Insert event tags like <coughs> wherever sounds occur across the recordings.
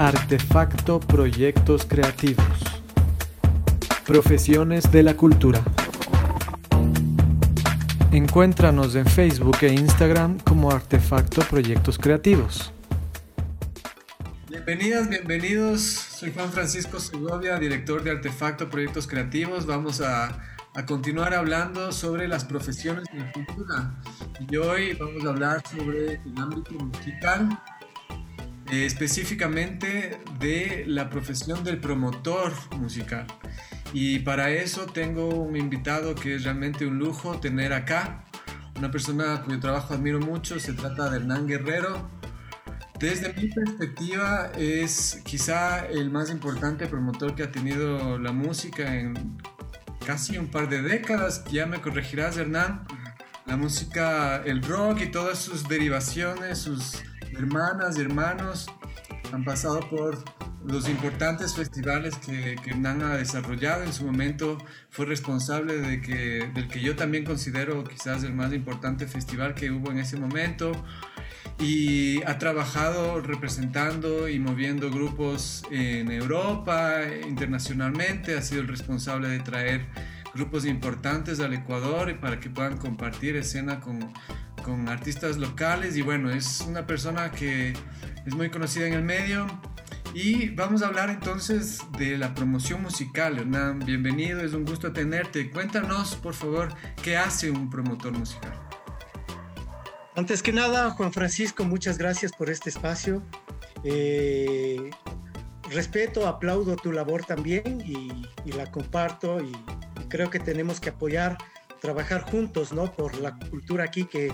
Artefacto Proyectos Creativos. Profesiones de la Cultura. Encuéntranos en Facebook e Instagram como Artefacto Proyectos Creativos. Bienvenidas, bienvenidos. Soy Juan Francisco Segovia, director de Artefacto Proyectos Creativos. Vamos a, a continuar hablando sobre las profesiones de la cultura. Y hoy vamos a hablar sobre el ámbito musical eh, específicamente de la profesión del promotor musical. Y para eso tengo un invitado que es realmente un lujo tener acá, una persona cuyo trabajo admiro mucho, se trata de Hernán Guerrero. Desde mi perspectiva es quizá el más importante promotor que ha tenido la música en casi un par de décadas, ya me corregirás Hernán, la música, el rock y todas sus derivaciones, sus hermanas y hermanos han pasado por los importantes festivales que, que ha desarrollado. En su momento fue responsable de que, del que yo también considero quizás el más importante festival que hubo en ese momento. Y ha trabajado representando y moviendo grupos en Europa, internacionalmente. Ha sido el responsable de traer grupos importantes al Ecuador para que puedan compartir escena con, con artistas locales y bueno, es una persona que es muy conocida en el medio. Y vamos a hablar entonces de la promoción musical. Hernán, bienvenido, es un gusto tenerte. Cuéntanos, por favor, qué hace un promotor musical. Antes que nada, Juan Francisco, muchas gracias por este espacio. Eh, respeto, aplaudo tu labor también y, y la comparto y, y creo que tenemos que apoyar trabajar juntos, ¿no? Por la cultura aquí que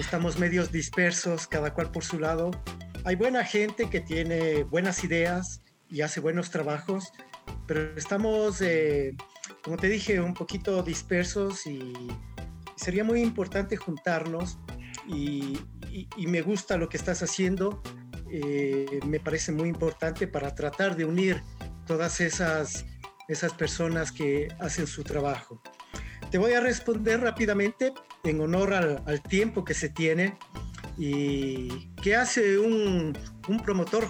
estamos medios dispersos, cada cual por su lado. Hay buena gente que tiene buenas ideas y hace buenos trabajos, pero estamos, eh, como te dije, un poquito dispersos y sería muy importante juntarnos y, y, y me gusta lo que estás haciendo. Eh, me parece muy importante para tratar de unir todas esas, esas personas que hacen su trabajo. Te voy a responder rápidamente en honor al, al tiempo que se tiene y qué hace un, un promotor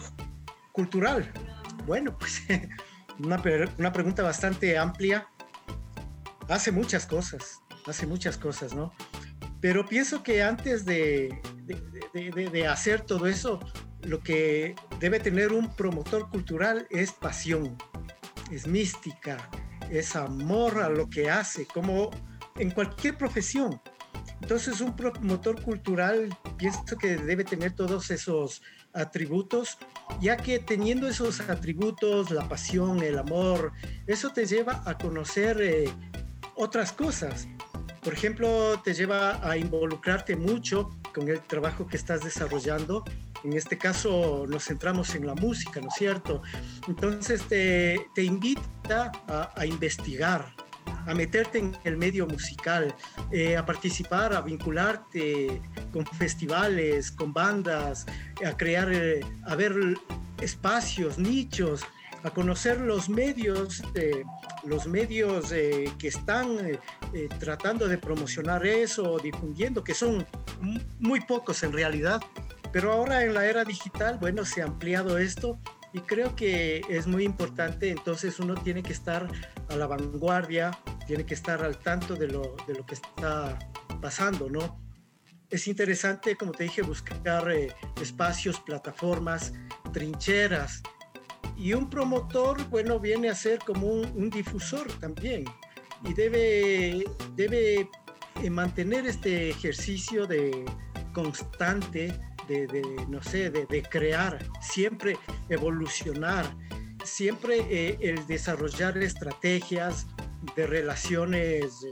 cultural. Bueno, pues <laughs> una, una, pregunta bastante amplia. Hace muchas cosas, hace muchas cosas, ¿no? Pero pienso que antes de, de, de, de hacer todo eso, lo que debe tener un promotor cultural es pasión, es mística, es amor a lo que hace, como en cualquier profesión. Entonces un promotor cultural pienso que debe tener todos esos atributos, ya que teniendo esos atributos, la pasión, el amor, eso te lleva a conocer eh, otras cosas. Por ejemplo, te lleva a involucrarte mucho con el trabajo que estás desarrollando. En este caso nos centramos en la música, ¿no es cierto? Entonces te, te invita a, a investigar, a meterte en el medio musical, eh, a participar, a vincularte con festivales, con bandas, a crear, eh, a ver espacios, nichos, a conocer los medios, eh, los medios eh, que están eh, tratando de promocionar eso, difundiendo, que son muy pocos en realidad. Pero ahora en la era digital, bueno, se ha ampliado esto y creo que es muy importante, entonces uno tiene que estar a la vanguardia, tiene que estar al tanto de lo, de lo que está pasando, ¿no? Es interesante, como te dije, buscar eh, espacios, plataformas, trincheras. Y un promotor, bueno, viene a ser como un, un difusor también. Y debe, debe eh, mantener este ejercicio de constante, de, no sé, de, crear, siempre evolucionar, siempre eh, el desarrollar estrategias de relaciones, eh,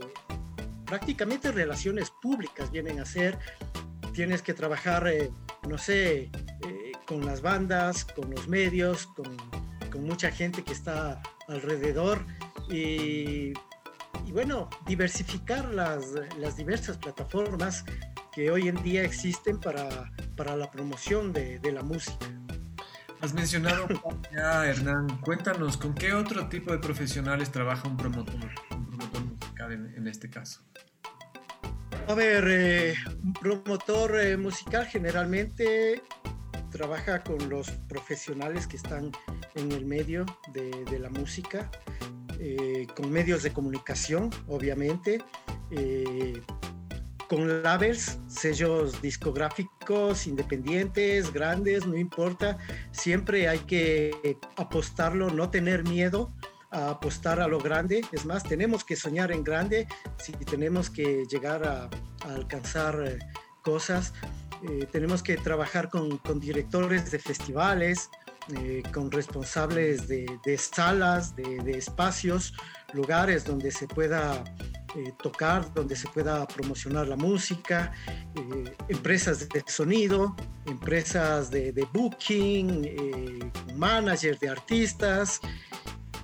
prácticamente relaciones públicas vienen a ser. Tienes que trabajar, eh, no sé, con las bandas, con los medios, con, con mucha gente que está alrededor y, y bueno, diversificar las, las diversas plataformas que hoy en día existen para, para la promoción de, de la música. Has mencionado ya, Hernán, cuéntanos, ¿con qué otro tipo de profesionales trabaja un promotor, un promotor musical en, en este caso? A ver, eh, un promotor eh, musical generalmente trabaja con los profesionales que están en el medio de, la música, eh, con medios de comunicación, obviamente, con labels, sellos discográficos independientes, grandes, no importa, siempre hay que apostarlo, no tener miedo a apostar a lo grande. Es más, tenemos que soñar en grande si tenemos que llegar a, alcanzar eh, cosas. Eh, tenemos que trabajar con, directores de festivales, eh, con responsables de, salas, de, espacios, lugares donde se pueda tocar, donde se pueda promocionar la música, empresas de sonido, empresas de, de booking, managers de artistas,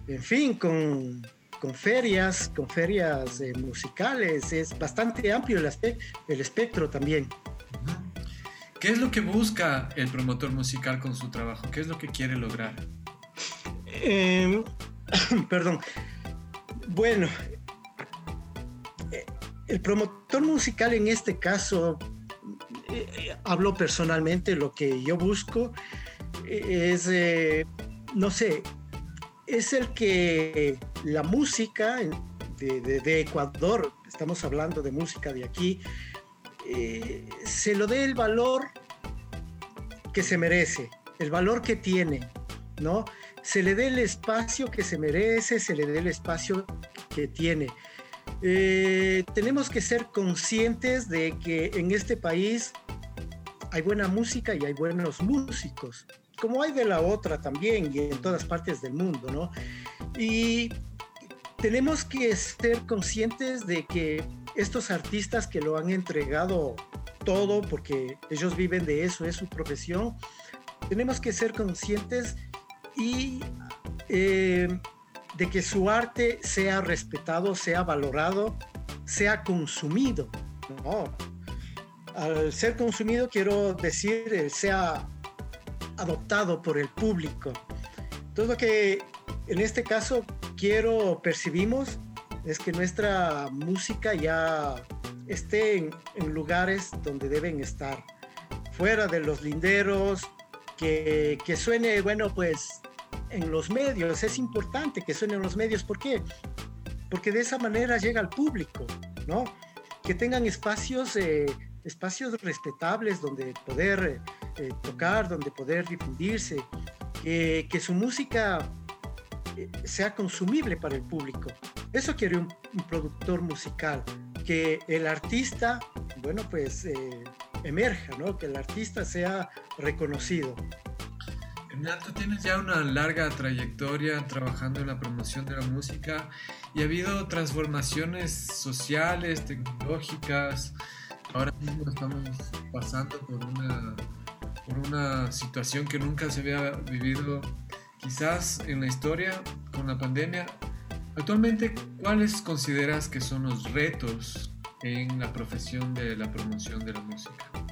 en fin, con, ferias, con ferias eh, musicales. Es bastante amplio el, el espectro también. ¿Qué es lo que busca el promotor musical con su trabajo? ¿Qué es lo que quiere lograr? Em, <coughs> perdón. Bueno, eh, el promotor musical en este caso, eh, hablo personalmente, lo que yo busco es, no sé, es el que la música de, Ecuador, estamos hablando de música de aquí, eh, se lo dé el valor que se merece, el valor que tiene, ¿no? Se le dé el espacio que se merece, se le dé el espacio que tiene. Eh, tenemos que ser conscientes de que en este país hay buena música y hay buenos músicos como hay de la otra también y en todas partes del mundo, ¿no? Y tenemos que ser conscientes de que estos artistas que lo han entregado todo, porque ellos viven de eso, es su profesión, tenemos que ser conscientes y eh, de que su arte sea respetado, sea valorado, sea consumido. ¿no? Al ser consumido quiero decir, eh, sea adoptado por el público. Todo lo que en este caso quiero percibimos es que nuestra música ya esté en, lugares donde deben estar, fuera de los linderos, que, que, suene, bueno, pues en los medios, es importante que suene en los medios, ¿por qué? Porque de esa manera llega al público, ¿no? Que tengan espacios, eh, espacios respetables donde poder eh, tocar, donde poder difundirse, que su música eh, sea consumible para el público. Eso quiere un, productor musical, que el artista, bueno, pues eh, emerja, ¿no? Que el artista sea reconocido. Hernán, tienes ya una larga trayectoria trabajando en la promoción de la música y ha habido transformaciones sociales, tecnológicas. Ahora mismo estamos pasando por una por una situación que nunca se había vivido quizás en la historia con la pandemia. Actualmente, ¿cuáles consideras que son los retos en la profesión de la promoción de la música?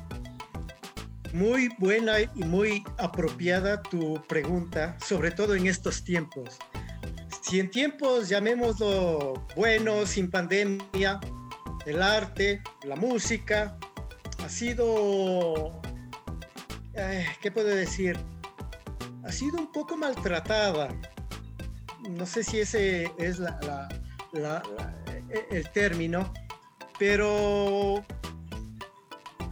Muy buena y muy apropiada tu pregunta, sobre todo en estos tiempos. Si en tiempos, llamémoslo bueno, sin pandemia, el arte, la música, ha sido ¿qué puedo decir? Ha sido un poco maltratada. No sé si ese es el término, pero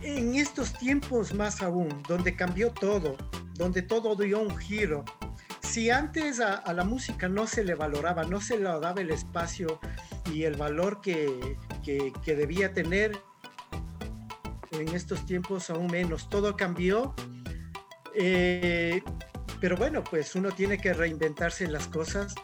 en estos tiempos más aún, donde cambió todo, donde todo dio un giro, si antes a, la música no se le valoraba, no se le daba el espacio y el valor que, que debía tener, en estos tiempos aún menos. Todo cambió eh, pero bueno, pues uno tiene que reinventarse en las cosas,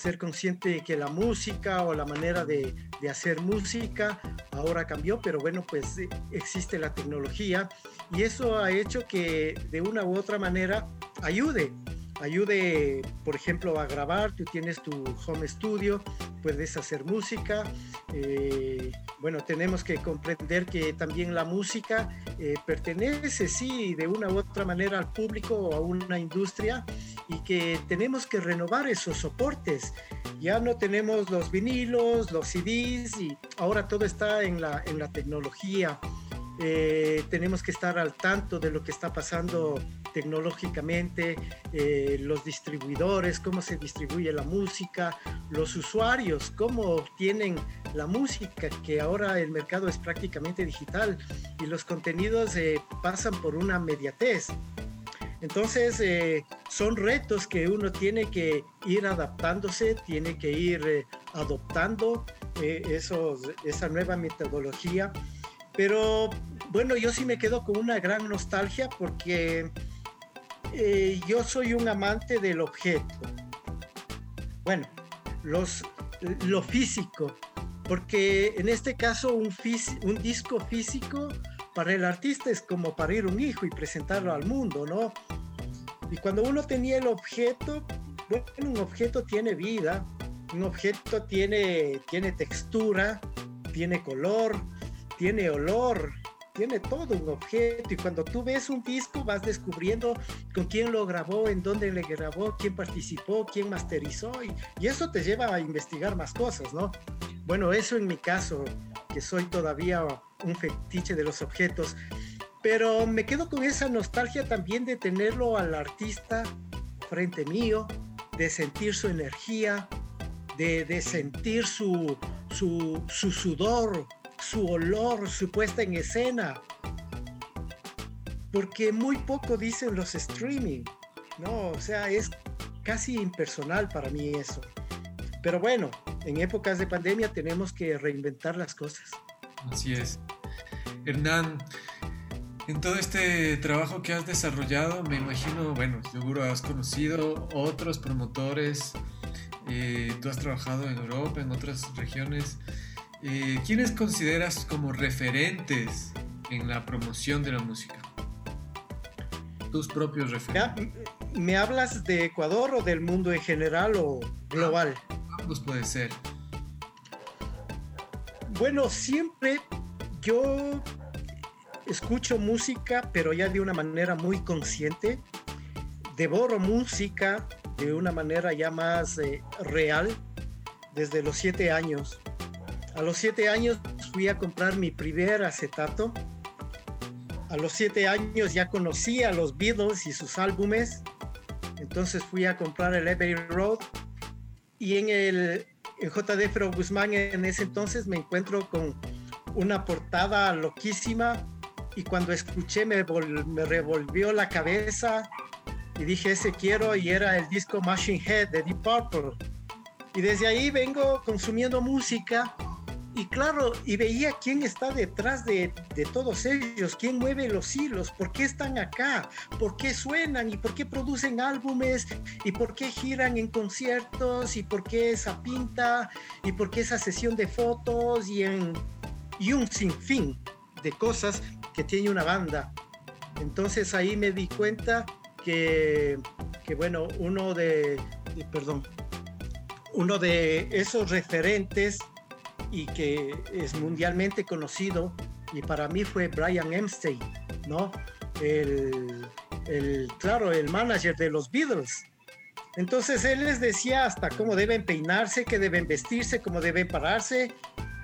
ser consciente de que la música o la manera de, de hacer música ahora cambió, pero bueno, pues eh, existe la tecnología y eso ha hecho que de una u otra manera ayude ayude, por ejemplo, a grabar. Tú tienes tu home studio, puedes hacer música. Eh, bueno, tenemos que comprender que también la música eh, pertenece, sí, de una u otra manera al público o a una industria y que tenemos que renovar esos soportes. Ya no tenemos los vinilos, los CDs y ahora todo está en la, en la tecnología. Eh, tenemos que estar al tanto de lo que está pasando tecnológicamente, eh, los distribuidores, cómo se distribuye la música, los usuarios, cómo obtienen la música, que ahora el mercado es prácticamente digital y los contenidos eh, pasan por una mediatez. Entonces, eh, son retos que uno tiene que ir adaptándose, tiene que ir adoptando esos, esa nueva metodología. Pero bueno, yo sí me quedo con una gran nostalgia porque eh, yo soy un amante del objeto. Bueno, los, lo físico, porque en este caso un, un disco físico para el artista es como parir un hijo y presentarlo al mundo, ¿no? Y cuando uno tenía el objeto, bueno, un objeto tiene vida, un objeto tiene, tiene textura, tiene color, tiene olor, tiene todo un objeto y cuando tú ves un disco vas descubriendo con quién lo grabó, en dónde le grabó, quién participó, quién masterizó y, y, eso te lleva a investigar más cosas, ¿no? Bueno, eso en mi caso, que soy todavía un fetiche de los objetos, pero me quedo con esa nostalgia también de tenerlo al artista frente mío, de sentir su energía, de, de sentir su, su, su sudor, su olor, su puesta en escena. Porque muy poco dicen los streaming, ¿no? O sea, es casi impersonal para mí eso. Pero bueno, en épocas de pandemia tenemos que reinventar las cosas. Así es. Hernán, en todo este trabajo que has desarrollado, me imagino, bueno, seguro has conocido otros promotores, eh, tú has trabajado en Europa, en otras regiones. Eh, ¿quiénes consideras como referentes en la promoción de la música? Tus propios referentes. ¿Me hablas de Ecuador o del mundo en general o global? ambos puede ser. Bueno, siempre yo escucho música, pero ya de una manera muy consciente. Devoro música de una manera ya más eh, real desde los siete años. A los siete años fui a comprar mi primer acetato. A los siete años ya conocí a los Beatles y sus álbumes. Entonces fui a comprar el Abbey Road. Y en el en JD Fero Guzmán en ese entonces me encuentro con una portada loquísima. Y cuando escuché me, revolvió la cabeza y dije ese quiero y era el disco Machine Head de Deep Purple. Y desde ahí vengo consumiendo música y claro, y veía quién está detrás de, de, todos ellos, quién mueve los hilos, por qué están acá, por qué suenan y por qué producen álbumes y por qué giran en conciertos y por qué esa pinta y por qué esa sesión de fotos y, en, y un sinfín de cosas que tiene una banda. Entonces ahí me di cuenta que, que bueno, uno de, perdón, uno de esos referentes y que es mundialmente conocido y para mí fue Brian Epstein, ¿no? El, el, claro, el manager de los Beatles. Entonces él les decía hasta cómo deben peinarse, qué deben vestirse, cómo deben pararse.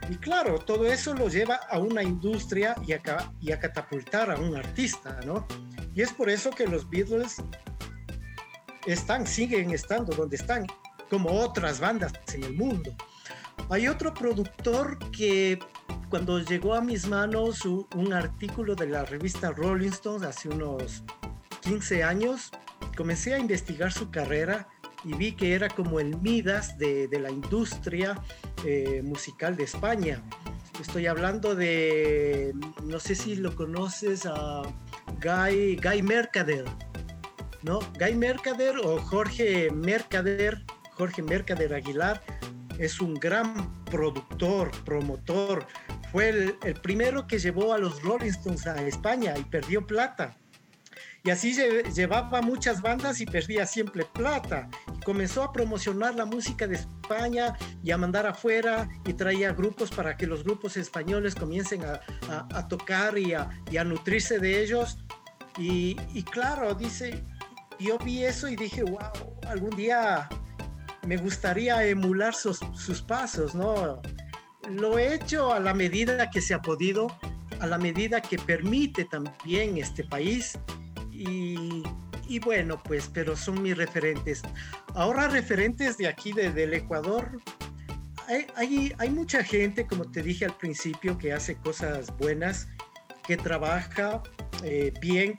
Y claro, todo eso lo lleva a una industria y a, catapultar a un artista, ¿no? Y es por eso que los Beatles están, siguen estando donde están, como otras bandas en el mundo. Hay otro productor que cuando llegó a mis manos un artículo de la revista Rolling Stones hace unos 15 años, comencé a investigar su carrera y vi que era como el Midas de, de la industria eh, musical de España. Estoy hablando de, no sé si lo conoces, a Guy, Guy Mercader, ¿no? Guy Mercader o Jorge Mercader, Jorge Mercader Aguilar, es un gran productor, promotor. Fue el, primero que llevó a los Rolling Stones a España y perdió plata. Y así llevaba muchas bandas y perdía siempre plata. Y comenzó a promocionar la música de España y a mandar afuera y traía grupos para que los grupos españoles comiencen a, tocar y a, nutrirse de ellos. Y, y claro, dice, yo vi eso y dije, wow, algún día me gustaría emular sus, sus, pasos, ¿no? Lo he hecho a la medida que se ha podido, a la medida que permite también este país y, y, bueno, pues, pero son mis referentes. Ahora referentes de aquí, de, del Ecuador, hay, hay, hay, mucha gente, como te dije al principio, que hace cosas buenas, que trabaja eh, bien.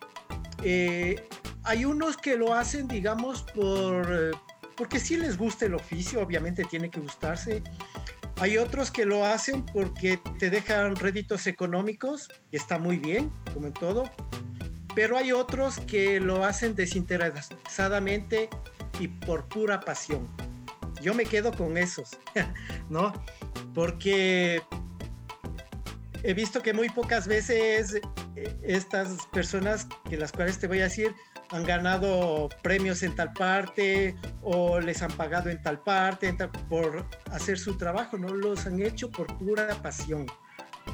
Eh, hay unos que lo hacen, digamos, por, porque sí les gusta el oficio, obviamente tiene que gustarse. Hay otros que lo hacen porque te dejan réditos económicos, está muy bien, como en todo. Pero hay otros que lo hacen desinteresadamente y por pura pasión. Yo me quedo con esos, <laughs> ¿no? Porque he visto que muy pocas veces eh, estas personas, que las cuales te voy a decir, han ganado premios en tal parte o les han pagado en tal parte por hacer su trabajo, no los han hecho por pura pasión,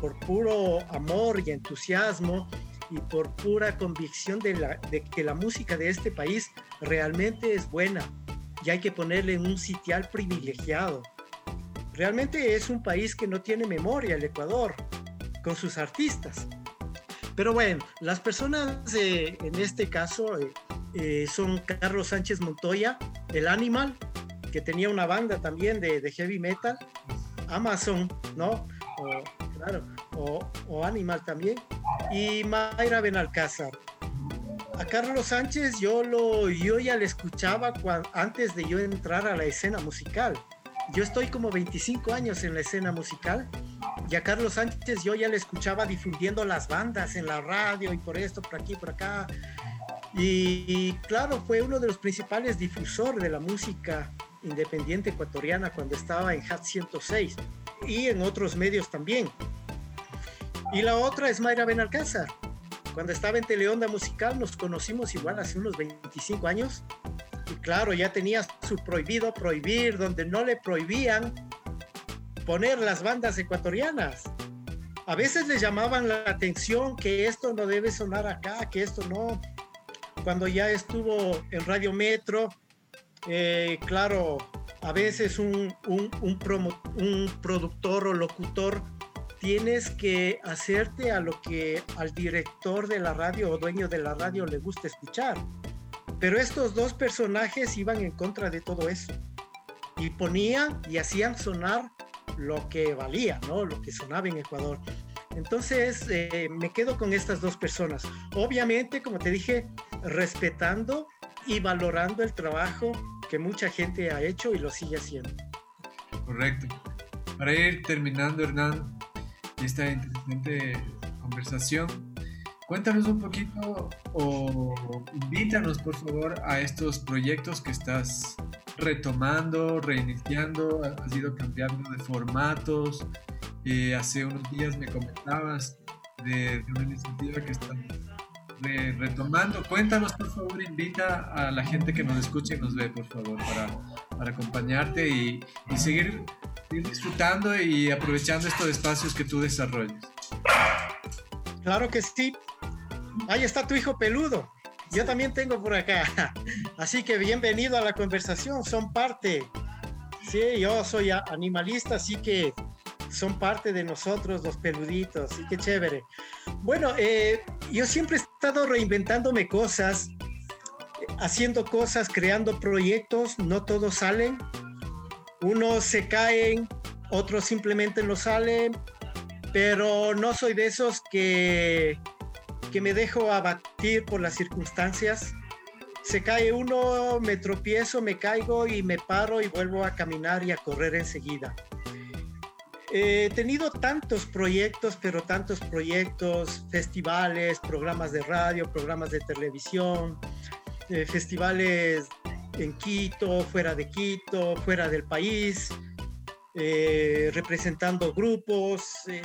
por puro amor y entusiasmo y por pura convicción de, que la música de este país realmente es buena y hay que ponerle un sitial privilegiado. Realmente es un país que no tiene memoria, el Ecuador, con sus artistas. Pero bueno, las personas en este caso eh, eh, son Carlos Sánchez Montoya, el Animal, que tenía una banda también de, heavy metal, Amazon, ¿no? O, o, Animal también, y Mayra Benalcázar. A Carlos Sánchez yo, lo, yo ya le escuchaba antes de yo entrar a la escena musical. Yo estoy como 25 años en la escena musical y a Carlos Sánchez yo ya le escuchaba difundiendo las bandas en la radio y por esto, por aquí, por acá. Y, claro, fue uno de los principales difusores de la música independiente ecuatoriana cuando estaba en HAT 106 y en otros medios también. Y la otra es Mayra Benalcázar. Cuando estaba en Teleonda Musical nos conocimos igual hace unos 25 años. Y claro, ya tenía su prohibido prohibir, donde no le prohibían poner las bandas ecuatorianas. A veces les llamaban la atención que esto no debe sonar acá, que esto no. Cuando ya estuvo en Radio Metro, eh, claro, a veces un, un, un, productor o locutor tienes que hacerte a lo que al director de la radio o dueño de la radio le gusta escuchar. Pero estos dos personajes iban en contra de todo eso y ponían y hacían sonar lo que valía, ¿no? Lo que sonaba en Ecuador. Entonces, eh, me quedo con estas dos personas. Obviamente, como te dije, respetando y valorando el trabajo que mucha gente ha hecho y lo sigue haciendo. Correcto. Para ir terminando, Hernán, esta interesante conversación, cuéntanos un poquito o invítanos, por favor, a estos proyectos que estás retomando, reiniciando, has ido cambiando de formatos. Eh, hace unos días me comentabas de, una iniciativa que están retomando. Cuéntanos, por favor, invita a la gente que nos escucha y nos ve, por favor, para, acompañarte y, seguir, disfrutando y aprovechando estos espacios que tú desarrollas. Claro que sí. Ahí está tu hijo peludo. Yo también tengo por acá. Así que bienvenido a la conversación, son parte. Sí, yo soy animalista, así que son parte de nosotros los peluditos, y qué chévere. Bueno, eh, yo siempre he estado reinventándome cosas, haciendo cosas, creando proyectos, no todos salen. Unos se caen, otros simplemente no salen, pero no soy de esos que que me dejo abatir por las circunstancias. Se cae uno, me tropiezo, me caigo y me paro y vuelvo a caminar y a correr enseguida. He tenido tantos proyectos, pero tantos proyectos, festivales, programas de radio, programas de televisión, eh, festivales en Quito, fuera de Quito, fuera del país, eh, representando grupos. Eh,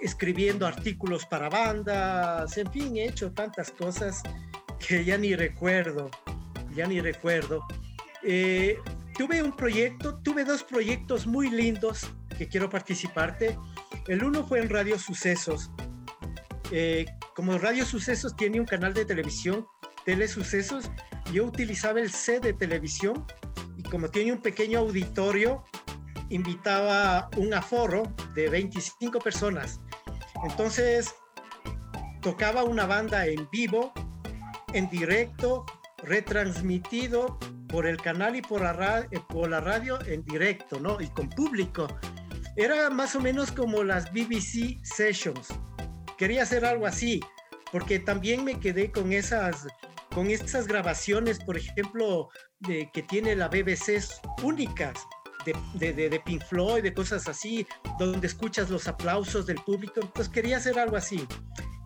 escribiendo artículos para bandas, en fin, he hecho tantas cosas que ya ni recuerdo, ya ni recuerdo. Eh, tuve un proyecto, tuve dos proyectos muy lindos que quiero participarte. El uno fue en Radio Sucesos. Eh, como Radio Sucesos tiene un canal de televisión, Tele Sucesos, yo utilizaba el C de televisión y como tiene un pequeño auditorio, invitaba un aforo de 25 personas entonces tocaba una banda en vivo en directo, retransmitido por el canal y por la radio en directo, ¿no? Y con público. Era más o menos como las BBC Sessions. Quería hacer algo así, porque también me quedé con esas, con esas grabaciones, por ejemplo, de, que tiene la BBC únicas. De, Pink Floyd, de cosas así, donde escuchas los aplausos del público. Entonces quería hacer algo así.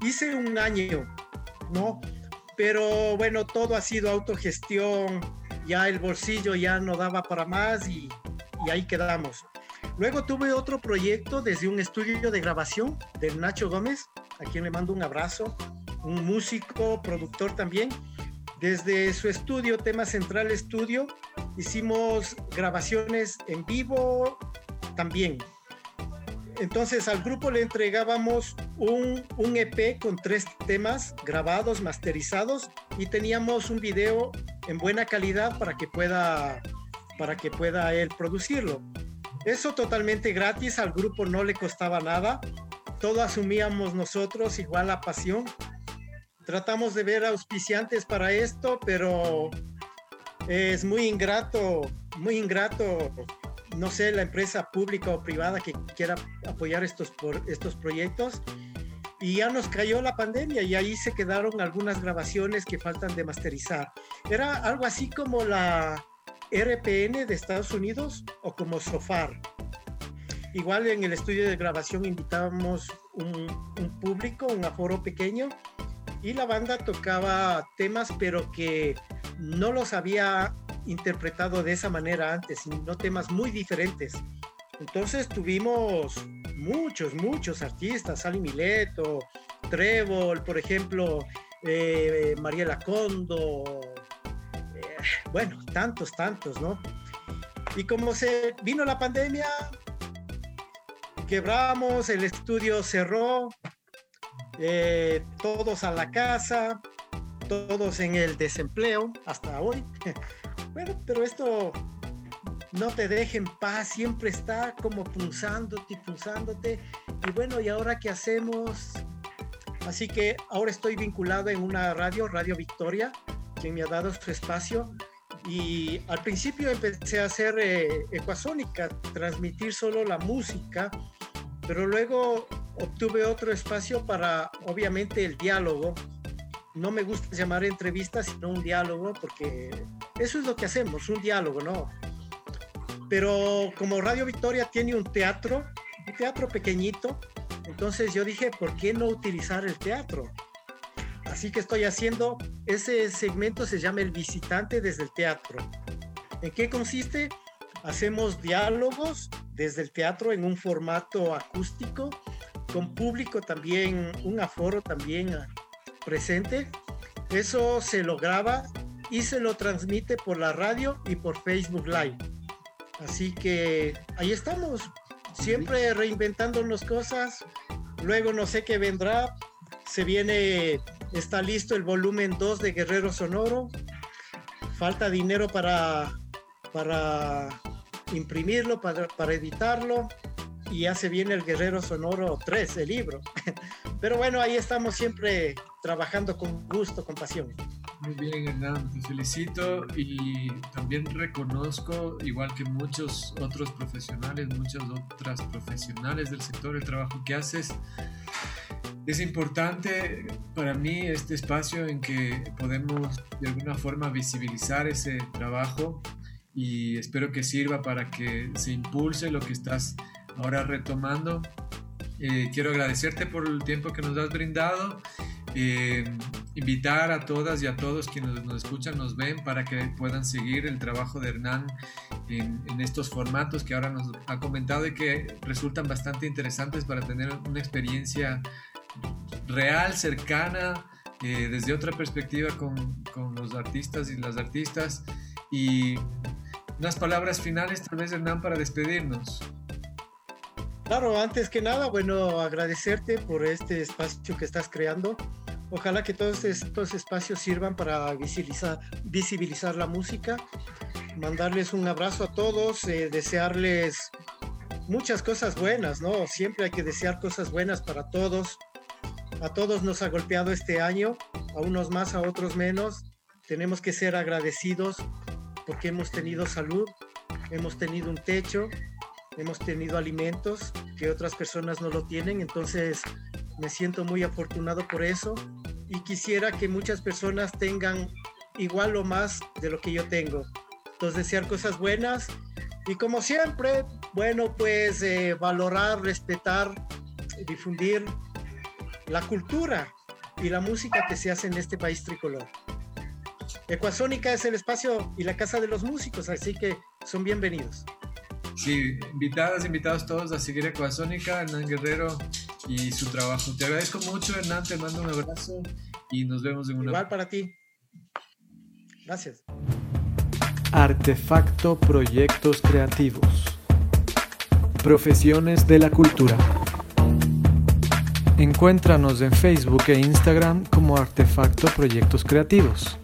Hice un año, ¿no? Pero bueno, todo ha sido autogestión, ya el bolsillo ya no daba para más y, y ahí quedamos. Luego tuve otro proyecto desde un estudio de grabación de Nacho Gómez, a quien le mando un abrazo, un músico, productor también. Desde su estudio, Tema Central Estudio, hicimos grabaciones en vivo también. Entonces al grupo le entregábamos un, un EP con tres temas grabados, masterizados y teníamos un video en buena calidad para que pueda, para que pueda él producirlo. Eso totalmente gratis, al grupo no le costaba nada, todo asumíamos nosotros, igual la pasión. Tratamos de ver auspiciantes para esto, pero es muy ingrato, muy ingrato, no sé, la empresa pública o privada que quiera apoyar estos, estos proyectos. Y ya nos cayó la pandemia y ahí se quedaron algunas grabaciones que faltan de masterizar. Era algo así como la, RPN de Estados Unidos o como SOFAR. Igual en el estudio de grabación invitábamos un, público, un aforo pequeño, y la banda tocaba temas, pero que no los había interpretado de esa manera antes, sino temas muy diferentes. Entonces tuvimos muchos, muchos artistas, Sally Mileto, Trébol, por ejemplo, eh, Mariela Condo, bueno, tantos, tantos, ¿no? Y como se vino la pandemia, quebramos, el estudio cerró, eh, todos a la casa, todos en el desempleo hasta hoy. <laughs> bueno, pero esto no te deja en paz, siempre está como pulsándote y pulsándote. Y bueno, ¿y ahora qué hacemos? Así que ahora estoy vinculado en una radio, Radio Victoria, quien me ha dado su espacio y al principio empecé a hacer eh, ecuasónica, transmitir solo la música, pero luego obtuve otro espacio para, obviamente, el diálogo. No me gusta llamar entrevistas, sino un diálogo, porque eso es lo que hacemos, un diálogo, ¿no? Pero como Radio Victoria tiene un teatro, un teatro pequeñito, entonces yo dije, ¿por qué no utilizar el teatro? Así que estoy haciendo, ese segmento se llama El visitante desde el teatro. ¿En qué consiste? Hacemos diálogos desde el teatro en un formato acústico, con público también, un aforo también ah, presente. Eso se lo graba y se lo transmite por la radio y por Facebook Live. Así que ahí estamos, siempre reinventándonos cosas. Luego no sé qué vendrá. Se viene Está listo el volumen 2 de Guerrero Sonoro. Falta dinero para, para imprimirlo, para, para editarlo. Y ya se viene el Guerrero Sonoro 3, el libro. <laughs> Pero bueno, ahí estamos siempre trabajando con gusto, con pasión. Muy bien, Hernán, te felicito y también reconozco, igual que muchos otros profesionales, muchas otras profesionales del sector, el trabajo que haces es importante para mí este espacio en que podemos de alguna forma visibilizar ese trabajo y espero que sirva para que se impulse lo que estás ahora retomando. Eh, quiero agradecerte por el tiempo que nos has brindado. Eh, invitar a todas y a todos quienes nos escuchan, nos ven, para que puedan seguir el trabajo de Hernán en, en, estos formatos que ahora nos ha comentado y que resultan bastante interesantes para tener una experiencia real, cercana, eh, desde otra perspectiva con, con, los artistas y las artistas. Y unas palabras finales, tal vez, Hernán, para despedirnos. Claro, antes que nada, bueno, agradecerte por este espacio que estás creando. Ojalá que todos estos espacios sirvan para visibilizar, la música, mandarles un abrazo a todos, eh, desearles muchas cosas buenas, ¿no? Siempre hay que desear cosas buenas para todos a todos nos ha golpeado este año, a unos más, a otros menos. Tenemos que ser agradecidos porque hemos tenido salud, hemos tenido un techo, hemos tenido alimentos que otras personas no lo tienen. Entonces me siento muy afortunado por eso y quisiera que muchas personas tengan igual o más de lo que yo tengo. Entonces desear cosas buenas y como siempre, bueno, pues eh, valorar, respetar, difundir la cultura y la música que se hace en este país tricolor. Ecuasónica es el espacio y la casa de los músicos, así que son bienvenidos. Sí, invitadas, invitados todos a seguir Ecuasónica, Hernán Guerrero y su trabajo. Te agradezco mucho, Hernán, te mando un abrazo y nos vemos en una... Igual para ti. Gracias. Artefacto Proyectos Creativos. Profesiones de la Cultura. Encuéntranos en Facebook e Instagram como Artefacto Proyectos Creativos.